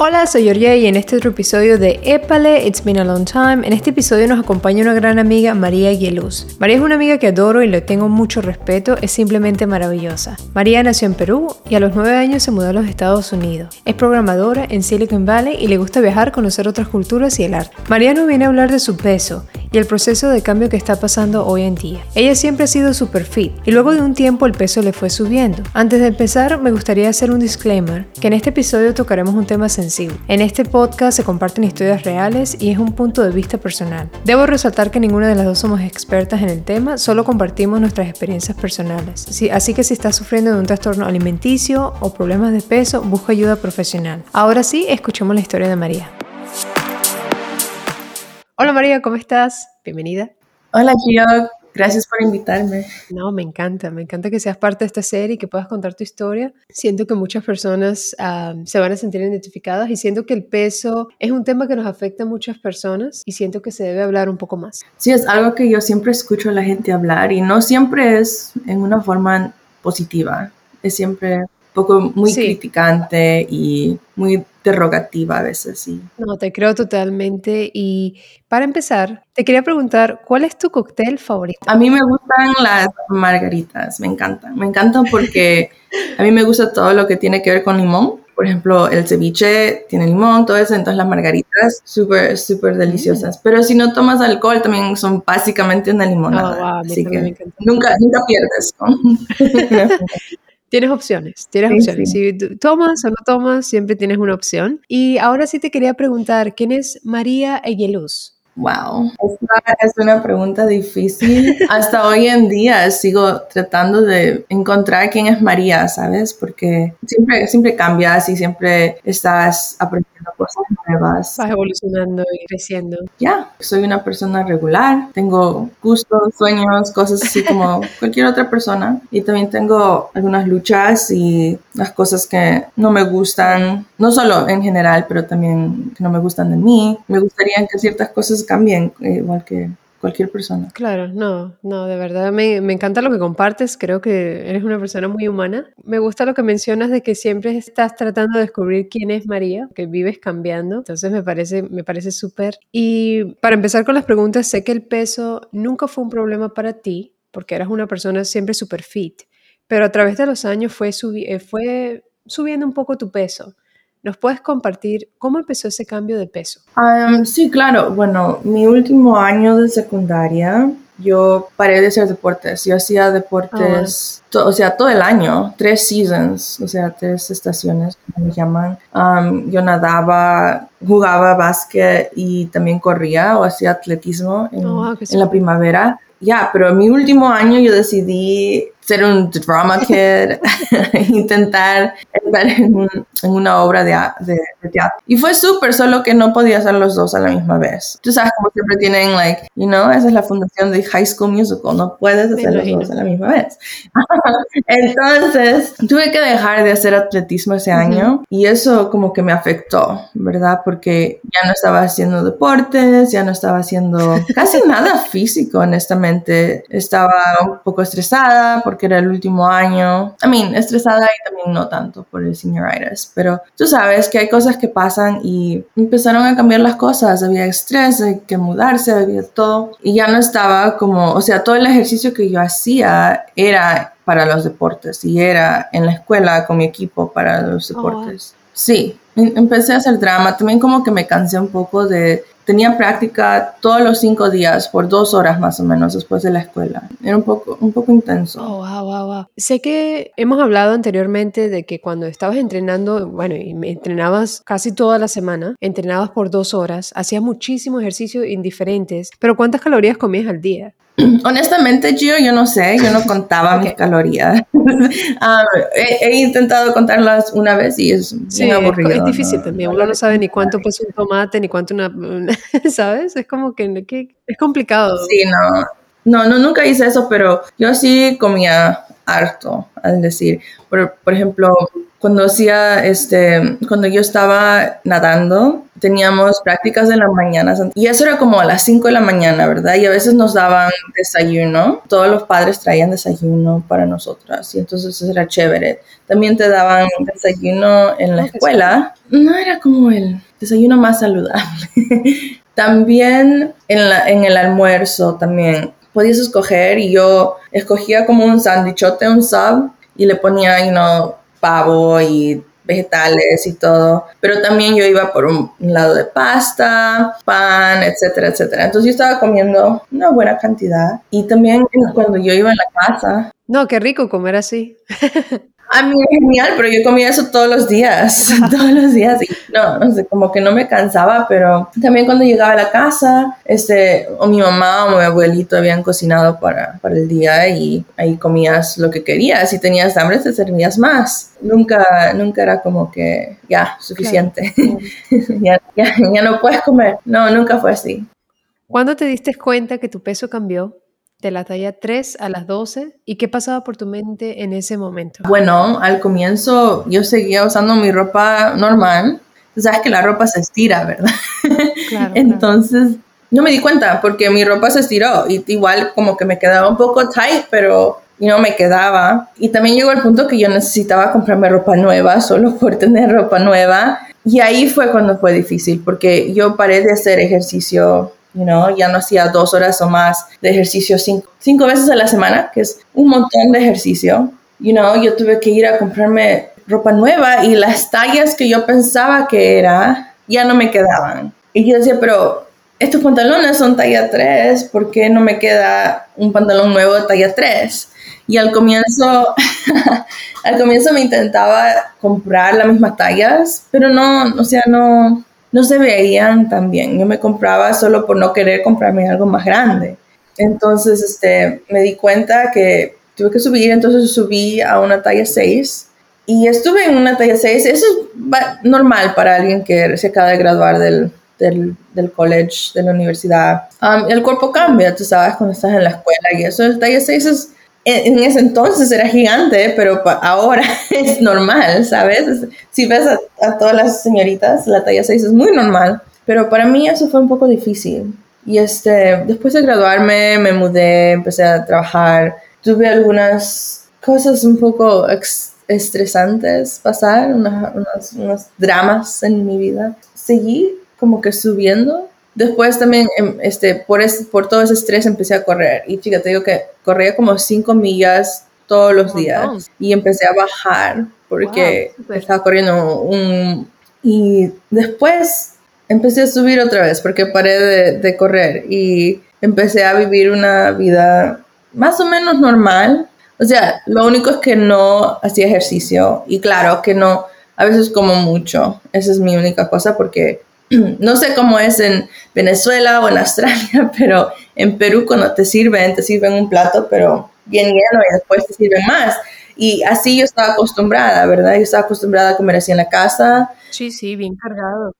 Hola, soy Georgia y en este otro episodio de Épale, It's Been a Long Time, en este episodio nos acompaña una gran amiga, María Guiluz. María es una amiga que adoro y le tengo mucho respeto, es simplemente maravillosa. María nació en Perú y a los 9 años se mudó a los Estados Unidos. Es programadora en Silicon Valley y le gusta viajar, conocer otras culturas y el arte. María nos viene a hablar de su peso y el proceso de cambio que está pasando hoy en día. Ella siempre ha sido super fit y luego de un tiempo el peso le fue subiendo. Antes de empezar, me gustaría hacer un disclaimer, que en este episodio tocaremos un tema en este podcast se comparten historias reales y es un punto de vista personal. Debo resaltar que ninguna de las dos somos expertas en el tema, solo compartimos nuestras experiencias personales. así que si estás sufriendo de un trastorno alimenticio o problemas de peso, busca ayuda profesional. Ahora sí, escuchemos la historia de María. Hola María, ¿cómo estás? Bienvenida. Hola Gio, Gracias por invitarme. No, me encanta, me encanta que seas parte de esta serie y que puedas contar tu historia. Siento que muchas personas ah, se van a sentir identificadas y siento que el peso es un tema que nos afecta a muchas personas y siento que se debe hablar un poco más. Sí, es algo que yo siempre escucho a la gente hablar y no siempre es en una forma positiva, es siempre poco muy criticante y muy interrogativa a veces, sí. No, te creo totalmente. Y para empezar, te quería preguntar, ¿cuál es tu cóctel favorito? A mí me gustan las margaritas, me encantan. Me encantan porque a mí me gusta todo lo que tiene que ver con limón. Por ejemplo, el ceviche tiene limón, todo eso, entonces las margaritas súper, súper deliciosas. Mm. Pero si no tomas alcohol, también son básicamente una limonada. Oh, así que nunca, nunca pierdes. Tienes opciones, tienes opciones. Si tomas o no tomas, siempre tienes una opción. Y ahora sí te quería preguntar, ¿quién es María Egueluz? Wow, esta es una pregunta difícil. Hasta hoy en día sigo tratando de encontrar quién es María, ¿sabes? Porque siempre, siempre cambias y siempre estás aprendiendo cosas nuevas. Vas evolucionando y creciendo. Ya, soy una persona regular, tengo gustos, sueños, cosas así como cualquier otra persona. Y también tengo algunas luchas y las cosas que no me gustan, no solo en general, pero también que no me gustan de mí. Me gustaría que ciertas cosas cambien, eh, igual que cualquier persona. Claro, no, no, de verdad me, me, encanta lo que compartes, creo que eres una persona muy humana. Me gusta lo que mencionas de que siempre estás tratando de descubrir quién es María, que vives cambiando, entonces me parece me parece súper. Y para empezar con las preguntas, sé que el peso nunca fue un problema para ti, porque eras una persona siempre súper fit, pero a través de los años fue, eh, fue subiendo un poco tu peso. ¿Nos puedes compartir cómo empezó ese cambio de peso? sí, claro. Bueno, mi último año de secundaria, yo paré de hacer deportes. Yo hacía deportes, ah, o sea, todo el año, tres seasons, o sea, tres estaciones, como me llaman. yo nadaba, jugaba básquet y también corría o hacía atletismo en, oh, en la primavera. Ya, pero en mi último año yo decidí ser un drama kid, intentar estar en, una obra de, teatro. Y fue súper, solo que no podía hacer los dos a la misma vez. Tú sabes, como siempre tienen, like, you know, esa es la fundación de High School Musical, no puedes hacer los dos a la misma vez. Entonces, tuve que dejar de hacer atletismo ese año y eso como que me afectó, ¿verdad? Porque ya no estaba haciendo deportes, ya no estaba haciendo casi nada físico, honestamente. Estaba un poco estresada porque que era el último año. I mean, estresada y también no tanto por el senioritis, pero tú sabes que hay cosas que pasan y empezaron a cambiar las cosas. Había estrés, hay que mudarse, había todo. Y ya no estaba como, o sea, todo el ejercicio que yo hacía era para los deportes y era en la escuela con mi equipo para los oh, deportes. Sí, em, empecé a hacer drama. También como que me cansé un poco de tenía práctica todos los cinco días por dos horas más o menos después de la escuela. Era un poco, un poco intenso. Oh, wow, wow, wow. Sé que hemos hablado anteriormente de que cuando estabas entrenando, bueno, y me entrenabas casi toda la semana, entrenabas por dos horas, hacías muchísimos ejercicios indiferentes, pero ¿cuántas calorías comías al día? Honestamente, Gio, yo no sé, yo no contaba mis calorías. Ah, he, intentado contarlas una vez y es muy aburrido. Es difícil también, uno no sabe ni cuánto pesa un tomate, ni cuánto una, ¿sabes? Es como que, que, es complicado. Sí, no, no, no, nunca hice eso, pero yo sí comía harto, al decir, por, por ejemplo, cuando hacía, este, cuando yo estaba nadando, teníamos prácticas en las mañanas y eso era como a las 5 de la mañana, ¿verdad? Y a veces nos daban desayuno, todos los padres traían desayuno para nosotras y entonces eso era chévere. También te daban desayuno en la escuela, no era como el desayuno más saludable. también en, la, en el almuerzo, también podías escoger y yo escogía como un sándwichote, un sub y le ponía, you know, pavo y vegetales y todo, pero también yo iba por un lado de pasta, pan, etcétera, etcétera. Entonces yo estaba comiendo una buena cantidad y también cuando yo iba a la casa. No, qué rico comer así. A mí es genial, pero yo comía eso todos los días, todos los días. Y no, no sé, como que no me cansaba, pero también cuando llegaba a la casa, este, o mi mamá o mi abuelito habían cocinado para, para el día y ahí comías lo que querías. Si tenías hambre, te servías más. Nunca, nunca era como que ya, suficiente. ya, ya, ya no puedes comer. No, nunca fue así. ¿Cuándo te diste cuenta que tu peso cambió? De la talla 3 a las 12 y qué pasaba por tu mente en ese momento? Bueno, al comienzo yo seguía usando mi ropa normal. Tú sabes que la ropa se estira, ¿verdad? Claro, Entonces no me di cuenta porque mi ropa se estiró y igual como que me quedaba un poco tight, pero no me quedaba. Y también llegó el punto que yo necesitaba comprarme ropa nueva solo por tener ropa nueva. Y ahí fue cuando fue difícil porque yo paré de hacer ejercicio You know, ya no hacía dos horas o más de ejercicio cinco, cinco veces a la semana, que es un montón de ejercicio. You know, yo tuve que ir a comprarme ropa nueva y las tallas que yo pensaba que era ya no me quedaban. Y yo decía, pero estos pantalones son talla 3, ¿por qué no me queda un pantalón nuevo de talla 3? Y al comienzo, al comienzo me intentaba comprar las mismas tallas, pero no, o sea, no, no se veían tan bien. Yo me compraba solo por no querer comprarme algo más grande. Entonces, este, me di cuenta que tuve que subir, entonces subí a una talla 6 y estuve en una talla 6. Eso es normal para alguien que se acaba de graduar del, del, del college, de la universidad. Um, el cuerpo cambia, tú sabes, cuando estás en la escuela y eso, el talla 6 es en, ese entonces era gigante, pero ahora es normal, ¿sabes? Si ves a, todas las señoritas, la talla 6 es muy normal, pero para mí eso fue un poco difícil. Y este, después de graduarme, me mudé, empecé a trabajar, tuve algunas cosas un poco estresantes pasar, unos dramas en mi vida. Seguí como que subiendo Después también, em, este, por, por todo ese estrés empecé a correr. Y chica, te digo que corría como 5 millas todos los días. Y empecé a bajar porque estaba corriendo un... Y después empecé a subir otra vez porque paré de, de correr y empecé a vivir una vida más o menos normal. O sea, lo único es que no hacía ejercicio y claro que no, a veces como mucho. Esa es mi única cosa porque no sé cómo es en Venezuela o en Australia, pero en Perú cuando te sirven, te sirven un plato, pero bien lleno y después te sirven más. Y así yo estaba acostumbrada, ¿verdad? Yo estaba acostumbrada a comer así en la casa. Sí, sí, bien cargado.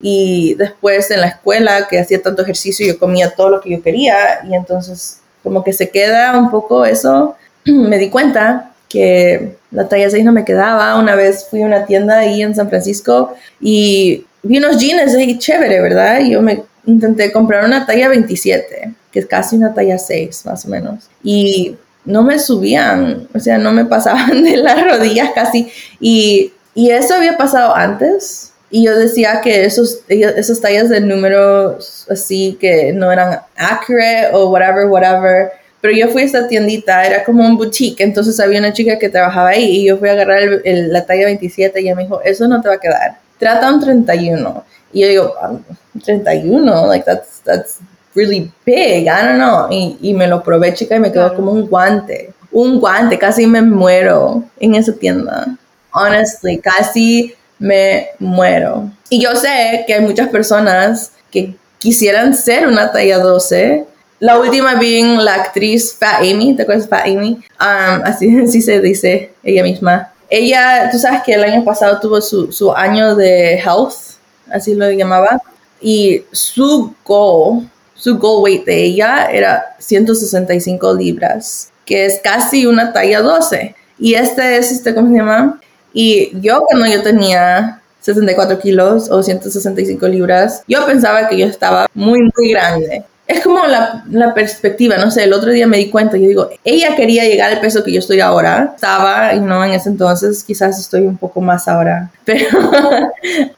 Y después en la escuela, que hacía tanto ejercicio, yo comía todo lo que yo quería y entonces como que se queda un poco eso. Me di cuenta que la talla 6 no me quedaba. Una vez fui a una tienda ahí en San Francisco y vi unos jeans ahí chévere, ¿verdad? Y yo me intenté comprar una talla 27, que es casi una talla 6 más o menos. Y no me subían, o sea, no me pasaban de las rodillas casi. Y, y eso había pasado antes. Y yo decía que esos, esas tallas de números así que no eran accurate o whatever, whatever. Pero yo fui a esta tiendita, era como un boutique, entonces había una chica que trabajaba ahí y yo fui a agarrar la talla 27 y ella me dijo, eso no te va a quedar trata un 31. Y yo digo, 31, ah, like that's, that's really big, I don't know. Y, y me lo probé, chica, y me quedó como un guante. Un guante, casi me muero en esa tienda. Honestly, casi me muero. Y yo sé que hay muchas personas que quisieran ser una talla 12. La última bien la actriz Fat Amy, ¿te acuerdas Fat Amy? Um, así, así se dice ella misma. Ella, tú sabes que el año pasado tuvo su, su año de health, así lo llamaba, y su goal, su goal weight de ella era 165 libras, que es casi una talla 12. Y este es, este, ¿cómo se llama? Y yo cuando yo tenía 64 kilos o 165 libras, yo pensaba que yo estaba muy, muy grande es como la, la, perspectiva, no sé, el otro día me di cuenta, yo digo, ella quería llegar al peso que yo estoy ahora, estaba, y no en ese entonces, quizás estoy un poco más ahora, pero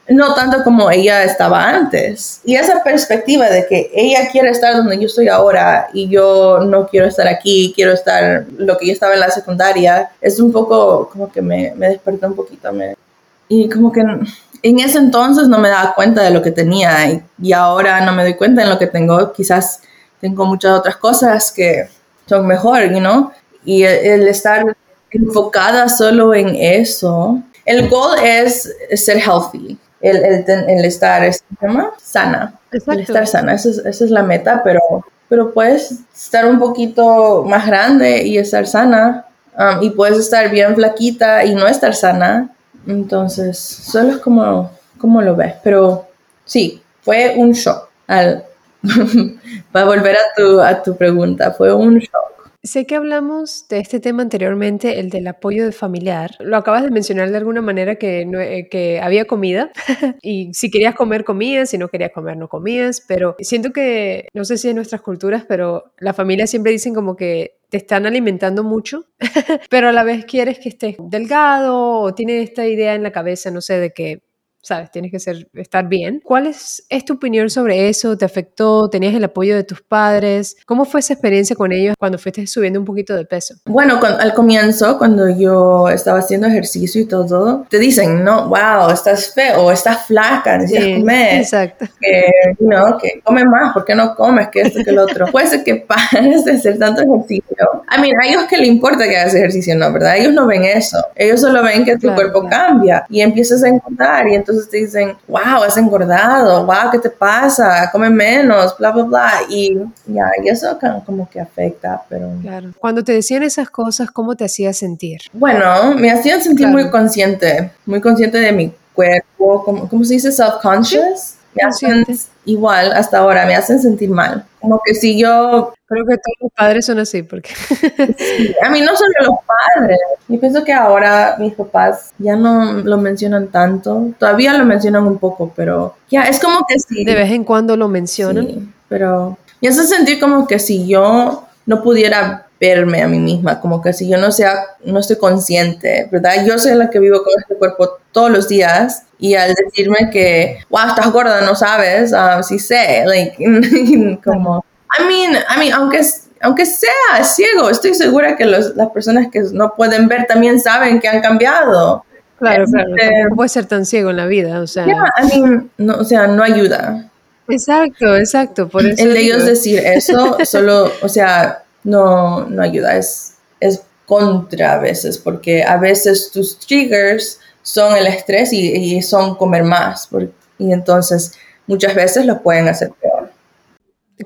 no tanto como ella estaba antes. Y esa perspectiva de que ella quiere estar donde yo estoy ahora y yo no quiero estar aquí, quiero estar lo que yo estaba en la secundaria, es un poco como que me, me despertó un poquito, me, y como que en ese entonces no me daba cuenta de lo que tenía y, ahora no me doy cuenta de lo que tengo. Quizás tengo muchas otras cosas que son mejor, you know? Y el, estar enfocada solo en eso. El goal es ser healthy, el, el, estar sana. El estar sana, esa es, esa es, la meta, pero, pero puedes estar un poquito más grande y estar sana. Um, y puedes estar bien flaquita y no estar sana entonces, solo es como, como lo ves. Pero sí, fue un shock. Al, para volver a tu, a tu pregunta, fue un shock. Sé que hablamos de este tema anteriormente, el del apoyo familiar. Lo acabas de mencionar de alguna manera que, eh, que había comida y si querías comer comías, si no querías comer no comías, pero siento que, no sé si en nuestras culturas, pero la familia siempre dicen como que te están alimentando mucho, pero a la vez quieres que estés delgado o tienes esta idea en la cabeza, no sé, de que sabes, tienes que ser, estar bien. ¿Cuál es, es, tu opinión sobre eso? ¿Te afectó? ¿Tenías el apoyo de tus padres? ¿Cómo fue esa experiencia con ellos cuando fuiste subiendo un poquito de peso? Bueno, al comienzo, cuando yo estaba haciendo ejercicio y todo, te dicen, no, wow, estás feo, estás flaca, necesitas comer. Exacto. Que, no, que come más, ¿por qué no comes? Que esto, que el otro. Puede ser que pares de hacer tanto ejercicio. A mí, a ellos que le importa que hagas ejercicio, ¿no? ¿Verdad? Ellos no ven eso. Ellos solo ven que tu cuerpo cambia y empiezas a encontrar y entonces entonces te dicen, wow, has engordado, wow, ¿qué te pasa? Come menos, bla, bla, bla. Y ya, y eso como que afecta, pero... Claro. Cuando te decían esas cosas, ¿cómo te hacías sentir? Bueno, me hacían sentir muy consciente, muy consciente de mi cuerpo, ¿cómo, cómo se dice? Self-conscious. Me hacen igual hasta ahora, me hacen sentir mal. Como que si yo Creo que todos los padres son así, porque... a mí no solo los padres. Yo pienso que ahora mis papás ya no lo mencionan tanto. Todavía lo mencionan un poco, pero ya es como que sí. De vez en cuando lo mencionan. Sí, pero me hace sentir como que si yo no pudiera verme a mí misma, como que si yo no sea, no estoy consciente, ¿verdad? Yo soy la que vivo con este cuerpo todos los días y al decirme que, wow, estás gorda, no sabes, uh, sí sé, like, como I mean, I mean, aunque, aunque sea ciego, estoy segura que las personas que no pueden ver también saben que han cambiado. Claro, claro. Este, no puede ser tan ciego en la vida, o sea. I mean, no, o sea, no ayuda. Exacto, exacto. Por eso El de ellos decir eso, solo, o sea, no, no ayuda, es, es contra a veces, porque a veces tus triggers son el estrés y, y son comer más, y entonces muchas veces lo pueden hacer peor.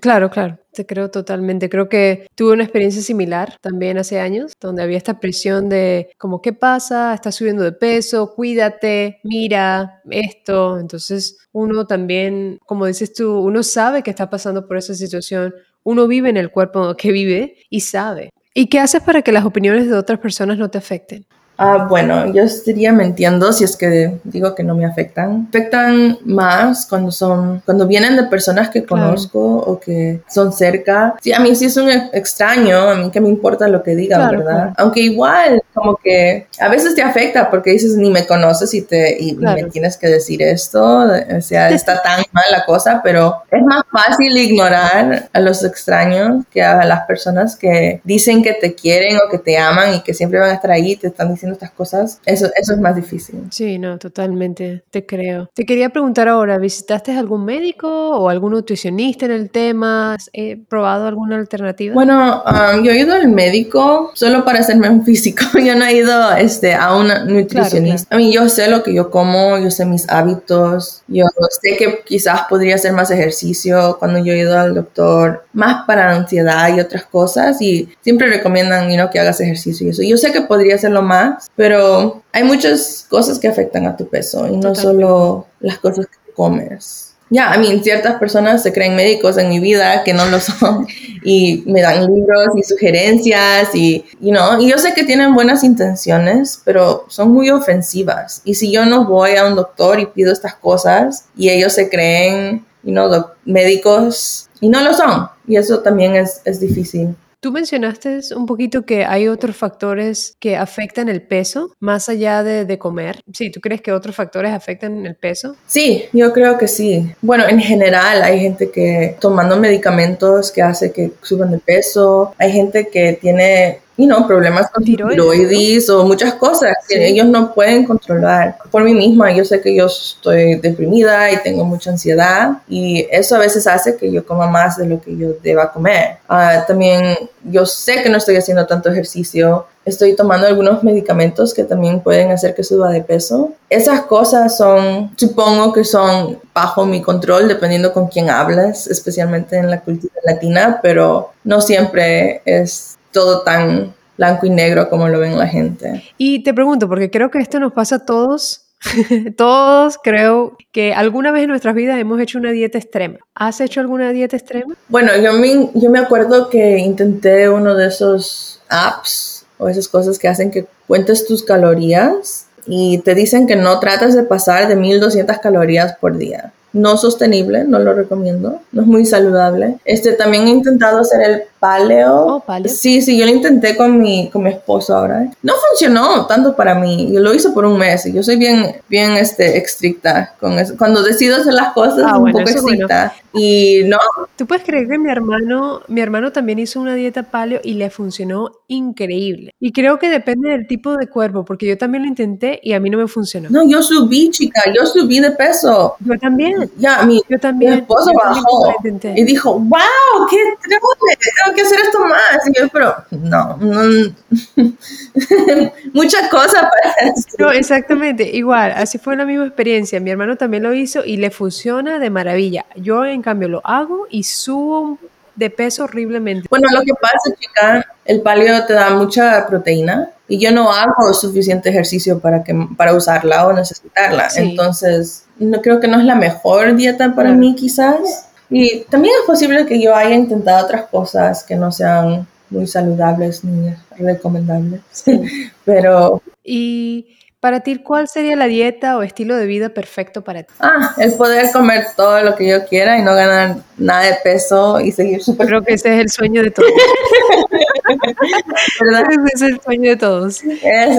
Claro, claro, te creo totalmente. Creo que tuve una experiencia similar también hace años, donde había esta presión de como, ¿qué pasa? Estás subiendo de peso, cuídate, mira esto. Entonces uno también, como dices tú, uno sabe que está pasando por esa situación, uno vive en el cuerpo que vive y sabe. ¿Y qué haces para que las opiniones de otras personas no te afecten? Ah, bueno, yo estaría mintiendo si es que digo que no me afectan. Afectan más cuando son, cuando vienen de personas que conozco o que son cerca. Sí, a mí sí es un extraño, a mí que me importa lo que digan, ¿verdad? Aunque igual, como que a veces te afecta porque dices ni me conoces y te y, me tienes que decir esto, o sea, está tan mal la cosa, pero es más fácil ignorar a los extraños que a las personas que dicen que te quieren o que te aman y que siempre van a estar ahí y te están diciendo estas cosas, eso, eso es más difícil. Sí, no, totalmente, te creo. Te quería preguntar ahora, ¿visitaste algún médico o algún nutricionista en el tema? ¿Has probado alguna alternativa? Bueno, um, yo he ido al médico solo para hacerme un físico. yo no he ido este, a un nutricionista. A mí yo sé lo que yo como, yo sé mis hábitos, yo sé que quizás podría hacer más ejercicio cuando yo he ido al doctor, más para ansiedad y otras cosas y siempre recomiendan you know, que hagas ejercicio y eso. Yo sé que podría hacerlo más pero hay muchas cosas que afectan a tu peso y no solo las cosas que comes. ya, a mí ciertas personas se creen médicos en mi vida que no lo son y me dan libros y sugerencias y, you know, y yo sé que tienen buenas intenciones, pero son muy ofensivas. Y si yo no voy a un doctor y pido estas cosas y ellos se creen, you know, médicos y no lo son, y eso también es, es difícil. Tú mencionaste un poquito que hay otros factores que afectan el peso, más allá de, comer. Sí, ¿tú crees que otros factores afectan el peso? Sí, yo creo que sí. Bueno, en general hay gente que tomando medicamentos que hace que suban de peso, hay gente que tiene y no, problemas con tiroides, o muchas cosas que ellos no pueden controlar. Por mí misma, yo sé que yo estoy deprimida y tengo mucha ansiedad y eso a veces hace que yo coma más de lo que yo deba comer. Ah, también yo sé que no estoy haciendo tanto ejercicio, estoy tomando algunos medicamentos que también pueden hacer que suba de peso. Esas cosas son, supongo que son bajo mi control, dependiendo con quién hablas, especialmente en la cultura latina, pero no siempre es todo tan blanco y negro como lo ven la gente. Y te pregunto, porque creo que esto nos pasa a todos, todos creo que alguna vez en nuestras vidas hemos hecho una dieta extrema. ¿Has hecho alguna dieta extrema? Bueno, yo me, yo me acuerdo que intenté uno de esos apps o esas cosas que hacen que cuentes tus calorías y te dicen que no tratas de pasar de 1200 calorías por día no sostenible, no lo recomiendo, no es muy saludable. Este, también he intentado hacer el paleo. Oh, paleo. Sí, sí, yo lo intenté con mi, con mi esposo ahora. No funcionó tanto para mí, yo lo hice por un mes y yo soy bien, bien este, estricta con eso. Cuando decido hacer las cosas, ah, un poco estricta. Y no. Tú puedes creer que mi hermano, mi hermano también hizo una dieta paleo y le funcionó increíble. Y creo que depende del tipo de cuerpo, porque yo también lo intenté y a mí no me funcionó. No, yo subí, chica, yo subí de peso. Yo también. Ya, mi, yo también, mi esposo bajó y dijo, wow, qué trole, tengo que hacer esto más. Y yo, pero no, no muchas cosas para. No, exactamente, igual, así fue la misma experiencia. Mi hermano también lo hizo y le funciona de maravilla. Yo, en cambio, lo hago y subo de peso horriblemente. Bueno, lo que pasa, chica, el paleo te da mucha proteína y yo no hago suficiente ejercicio para, que, para usarla o necesitarla. Entonces, no creo que no es la mejor dieta para mí quizás. Y también es posible que yo haya intentado otras cosas que no sean muy saludables ni recomendables. Pero... Y para ti, ¿cuál sería la dieta o estilo de vida perfecto para ti? Ah, el poder comer todo lo que yo quiera y no ganar nada de peso y seguir súper. Creo que ese es el sueño de todos. ¿Verdad? Ese es el sueño de todos.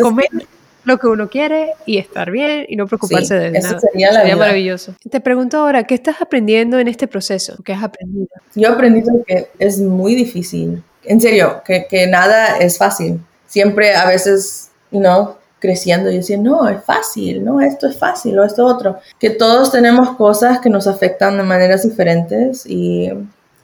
Comer lo que uno quiere y estar bien y no preocuparse de eso Sería, la sería maravilloso. Te pregunto ahora, ¿qué estás aprendiendo en este proceso? ¿Qué has aprendido? Yo he aprendido que es muy difícil. En serio, que, que nada es fácil. Siempre a veces, you know, creciendo y decir, no, es fácil, no, esto es fácil o esto otro. Que todos tenemos cosas que nos afectan de maneras diferentes y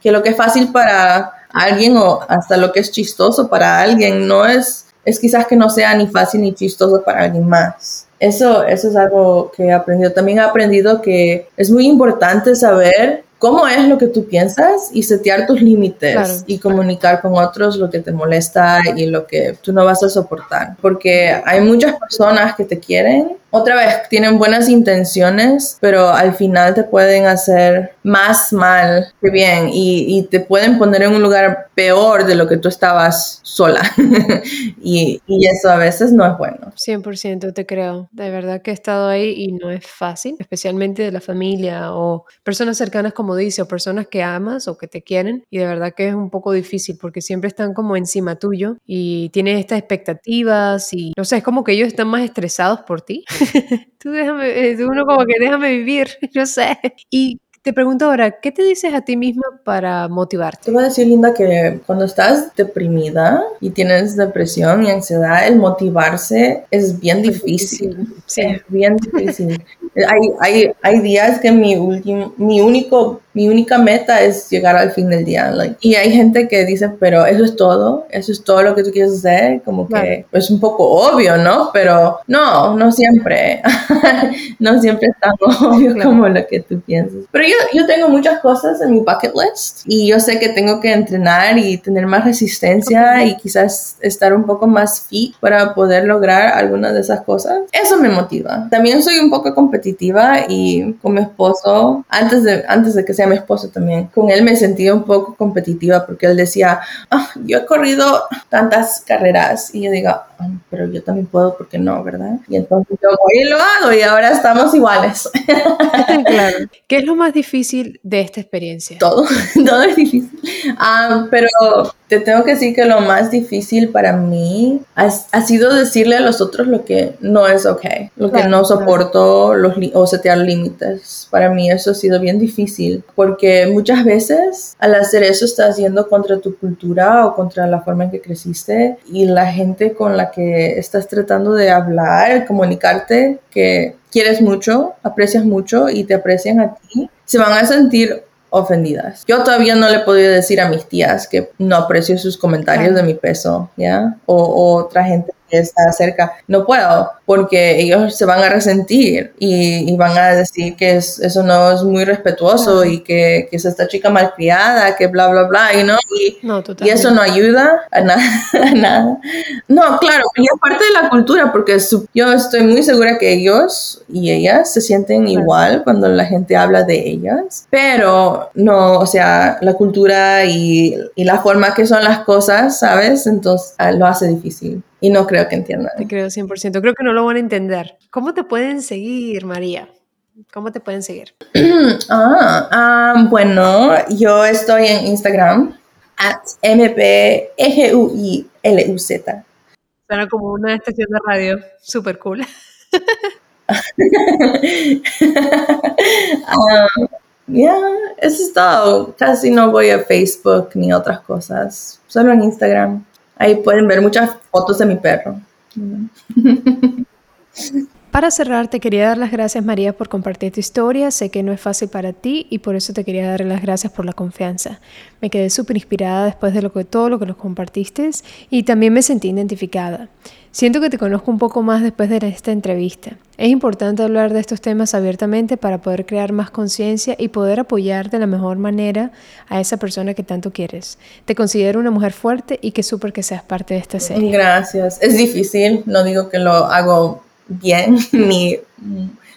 que lo que es fácil para alguien o hasta lo que es chistoso para alguien no es, es quizás que no sea ni fácil ni chistoso para alguien más. Eso, eso es algo que he aprendido. También he aprendido que es muy importante saber cómo es lo que tú piensas y setear tus límites y comunicar con otros lo que te molesta y lo que tú no vas a soportar. Porque hay muchas personas que te quieren otra vez, tienen buenas intenciones, pero al final te pueden hacer más mal que bien y, te pueden poner en un lugar peor de lo que tú estabas sola. y, y, eso a veces no es bueno. 100% te creo. De verdad que he estado ahí y no es fácil, especialmente de la familia o personas cercanas, como dice, o personas que amas o que te quieren. Y de verdad que es un poco difícil porque siempre están como encima tuyo y tienes estas expectativas y no sé, es como que ellos están más estresados por ti. tú déjame, eh, uno como que déjame vivir, yo sé. Y te pregunto ahora, ¿qué te dices a ti misma para motivarte? Te voy a decir, Linda, que cuando estás deprimida y tienes depresión y ansiedad, el motivarse es bien difícil. Sí. Es bien difícil. hay, hay, hay días que mi, último, mi único mi única meta es llegar al fin del día. y hay gente que dice, pero eso es todo, eso es todo lo que tú quieres hacer, como que es un poco obvio, ¿no? Pero no, no siempre, no siempre es tan obvio como lo que tú piensas. Pero yo, yo tengo muchas cosas en mi bucket list y yo sé que tengo que entrenar y tener más resistencia y quizás estar un poco más fit para poder lograr algunas de esas cosas. Eso me motiva. También soy un poco competitiva y con mi esposo, antes de, antes de que sea mi esposo también, con él me sentía un poco competitiva porque él decía, ah, yo he corrido tantas carreras y yo digo, pero yo también puedo, porque no, verdad? Y entonces yo voy y lo hago y ahora estamos iguales. claro. ¿Qué es lo más difícil de esta experiencia? Todo, todo es difícil. Ah, pero te tengo que decir que lo más difícil para mí ha, sido decirle a los otros lo que no es ok, lo que no soporto los o setear límites. Para mí eso ha sido bien difícil porque muchas veces al hacer eso estás yendo contra tu cultura o contra la forma en que creciste y la gente con la que estás tratando de hablar, comunicarte, que quieres mucho, aprecias mucho y te aprecian a ti, se van a sentir ofendidas. Yo todavía no le podido decir a mis tías que no aprecio sus comentarios de mi peso, ¿ya? O, o otra gente está cerca, no puedo, porque ellos se van a resentir y, van a decir que eso no es muy respetuoso y que, que, es esta chica malcriada, que bla, bla, bla, y no, y, eso no ayuda a, nada. No, claro, y es parte de la cultura, porque yo estoy muy segura que ellos y ellas se sienten igual cuando la gente habla de ellas, pero no, o sea, la cultura y, y la forma que son las cosas, ¿sabes? Entonces ah, lo hace difícil y no creo que entiendan. Te creo 100%, creo que no lo van a entender. ¿Cómo te pueden seguir, María? ¿Cómo te pueden seguir? ah, ah bueno, yo estoy en Instagram, at M-P-G-U-I-L-U-Z. Suena como una estación de radio, súper cool. Ah, ya, eso es todo. Casi no voy a Facebook ni otras cosas, solo en Instagram. Ahí pueden ver muchas fotos de mi perro. Para cerrar, te quería dar las gracias, María, por compartir tu historia. Sé que no es fácil para ti y por eso te quería dar las gracias por la confianza. Me quedé súper inspirada después de lo que, todo lo que nos compartiste y también me sentí identificada. Siento que te conozco un poco más después de esta entrevista. Es importante hablar de estos temas abiertamente para poder crear más conciencia y poder apoyar de la mejor manera a esa persona que tanto quieres. Te considero una mujer fuerte y que súper que seas parte de esta serie. Gracias. Es difícil, no digo que lo hago bien, ni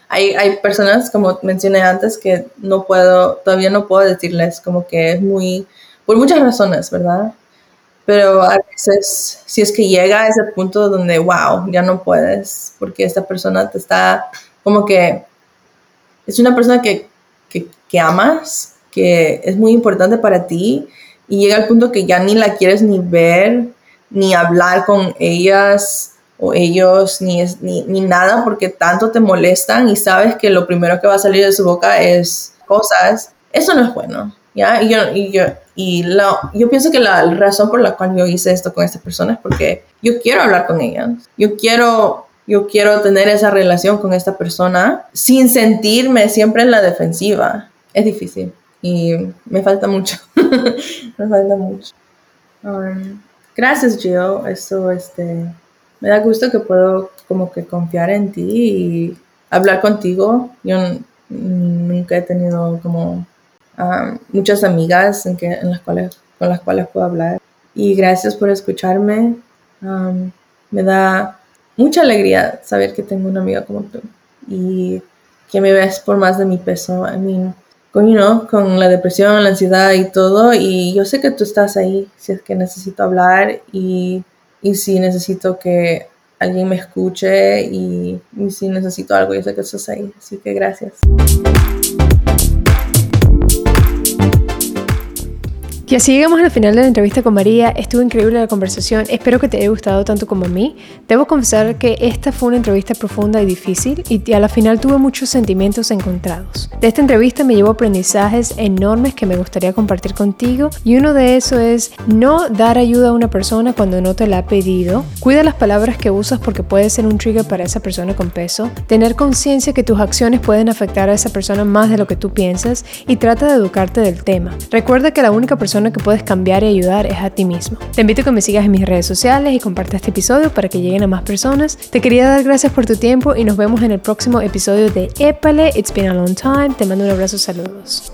hay, hay personas, como mencioné antes, que no puedo, todavía no puedo decirles como que es muy, por muchas razones, ¿verdad? Pero a veces, si es que llega a ese punto donde, wow, ya no puedes, porque esta persona te está como que, es una persona que, que, que amas, que es muy importante para ti, y llega al punto que ya ni la quieres ni ver, ni hablar con ellas, o ellos ni, ni, ni, nada porque tanto te molestan y sabes que lo primero que va a salir de su boca es cosas, eso no es bueno, ¿ya? Y yo, y yo, y la, yo pienso que la razón por la cual yo hice esto con esta persona es porque yo quiero hablar con ellas, yo quiero, yo quiero tener esa relación con esta persona sin sentirme siempre en la defensiva. Es difícil y me falta mucho, me falta mucho. Um, gracias, Jill. Eso, este, me da gusto que puedo como que confiar en ti y hablar contigo. Yo nunca he tenido como muchas amigas en, que, en las cuales, con las cuales puedo hablar. Y gracias por escucharme. me da mucha alegría saber que tengo una amiga como tú y que me ves por más de mi peso. I mean, con, con la depresión, la ansiedad y todo. Y yo sé que tú estás ahí si es que necesito hablar y y si necesito que alguien me escuche y, si necesito algo, yo sé que estás ahí. Así que gracias. Y así llegamos al final de la entrevista con María. Estuvo increíble la conversación. Espero que te haya gustado tanto como a mí. Debo confesar que esta fue una entrevista profunda y difícil y a la final tuve muchos sentimientos encontrados. De esta entrevista me llevo aprendizajes enormes que me gustaría compartir contigo y uno de esos es no dar ayuda a una persona cuando no te la ha pedido. Cuida las palabras que usas porque puede ser un trigger para esa persona con peso. Tener conciencia que tus acciones pueden afectar a esa persona más de lo que tú piensas y trata de educarte del tema. Recuerda que la única persona que puedes cambiar y ayudar es a ti mismo. Te invito a que me sigas en mis redes sociales y comparte este episodio para que lleguen a más personas. Te quería dar gracias por tu tiempo y nos vemos en el próximo episodio de Épale. It's been a long time. Te mando un abrazo, saludos.